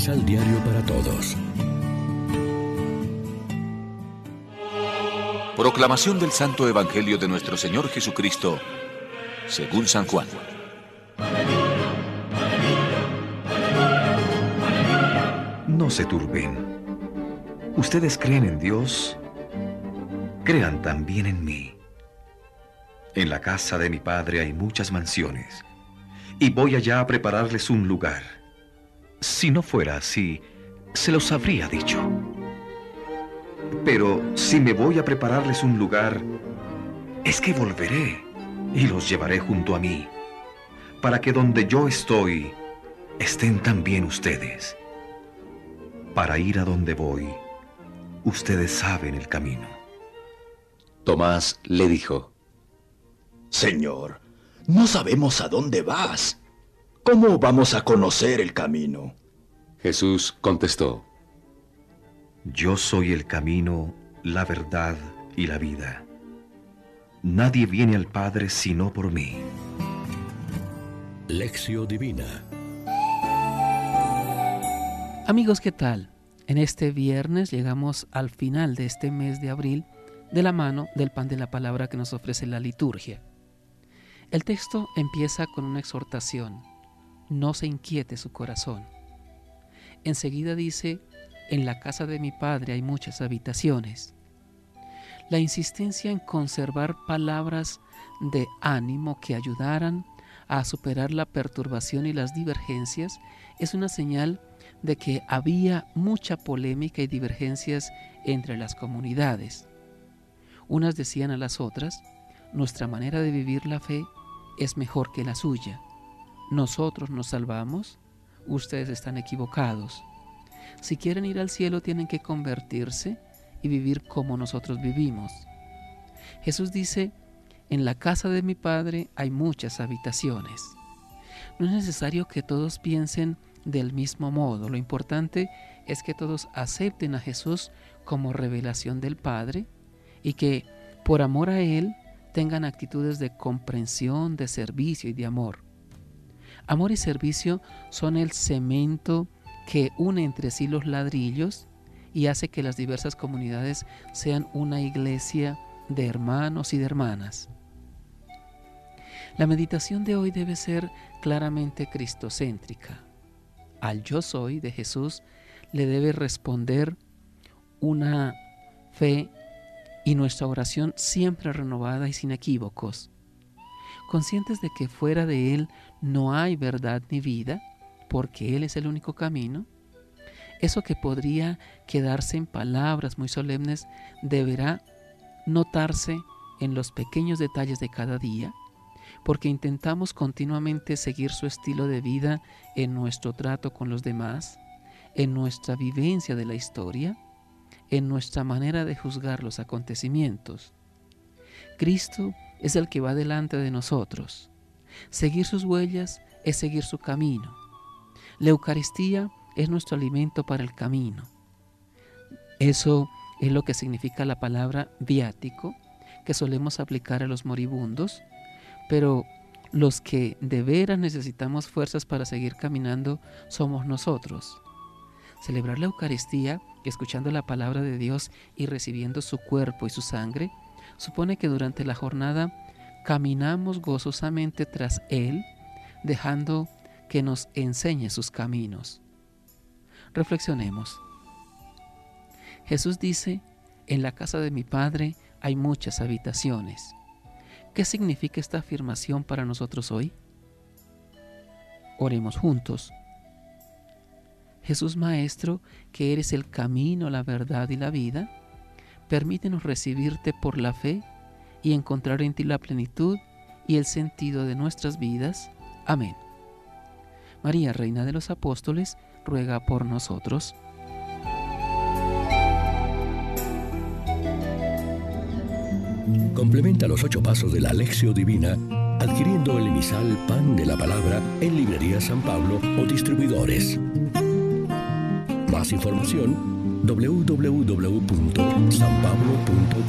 Misal Diario para Todos. Proclamación del Santo Evangelio de nuestro Señor Jesucristo, según San Juan. No se turben. Ustedes creen en Dios, crean también en mí. En la casa de mi Padre hay muchas mansiones, y voy allá a prepararles un lugar. Si no fuera así, se los habría dicho. Pero si me voy a prepararles un lugar, es que volveré y los llevaré junto a mí, para que donde yo estoy, estén también ustedes. Para ir a donde voy, ustedes saben el camino. Tomás le dijo, Señor, no sabemos a dónde vas. ¿Cómo vamos a conocer el camino? Jesús contestó, Yo soy el camino, la verdad y la vida. Nadie viene al Padre sino por mí. Lección Divina. Amigos, ¿qué tal? En este viernes llegamos al final de este mes de abril de la mano del pan de la palabra que nos ofrece la liturgia. El texto empieza con una exhortación, no se inquiete su corazón. Enseguida dice, en la casa de mi padre hay muchas habitaciones. La insistencia en conservar palabras de ánimo que ayudaran a superar la perturbación y las divergencias es una señal de que había mucha polémica y divergencias entre las comunidades. Unas decían a las otras, nuestra manera de vivir la fe es mejor que la suya. Nosotros nos salvamos, ustedes están equivocados. Si quieren ir al cielo tienen que convertirse y vivir como nosotros vivimos. Jesús dice, en la casa de mi Padre hay muchas habitaciones. No es necesario que todos piensen del mismo modo, lo importante es que todos acepten a Jesús como revelación del Padre y que por amor a Él tengan actitudes de comprensión, de servicio y de amor. Amor y servicio son el cemento que une entre sí los ladrillos y hace que las diversas comunidades sean una iglesia de hermanos y de hermanas. La meditación de hoy debe ser claramente cristocéntrica. Al yo soy de Jesús le debe responder una fe y nuestra oración siempre renovada y sin equívocos. Conscientes de que fuera de Él no hay verdad ni vida, porque Él es el único camino, eso que podría quedarse en palabras muy solemnes deberá notarse en los pequeños detalles de cada día, porque intentamos continuamente seguir su estilo de vida en nuestro trato con los demás, en nuestra vivencia de la historia, en nuestra manera de juzgar los acontecimientos. Cristo es el que va delante de nosotros. Seguir sus huellas es seguir su camino. La Eucaristía es nuestro alimento para el camino. Eso es lo que significa la palabra viático que solemos aplicar a los moribundos, pero los que de veras necesitamos fuerzas para seguir caminando somos nosotros. Celebrar la Eucaristía, escuchando la palabra de Dios y recibiendo su cuerpo y su sangre, supone que durante la jornada caminamos gozosamente tras Él, dejando que nos enseñe sus caminos. Reflexionemos. Jesús dice, en la casa de mi Padre hay muchas habitaciones. ¿Qué significa esta afirmación para nosotros hoy? Oremos juntos. Jesús Maestro, que eres el camino, la verdad y la vida, permítenos recibirte por la fe y encontrar en ti la plenitud y el sentido de nuestras vidas. Amén. María, Reina de los Apóstoles, ruega por nosotros. Complementa los ocho pasos de la Alexio Divina adquiriendo el emisal Pan de la Palabra en Librería San Pablo o distribuidores. Más información www.sanpablo.co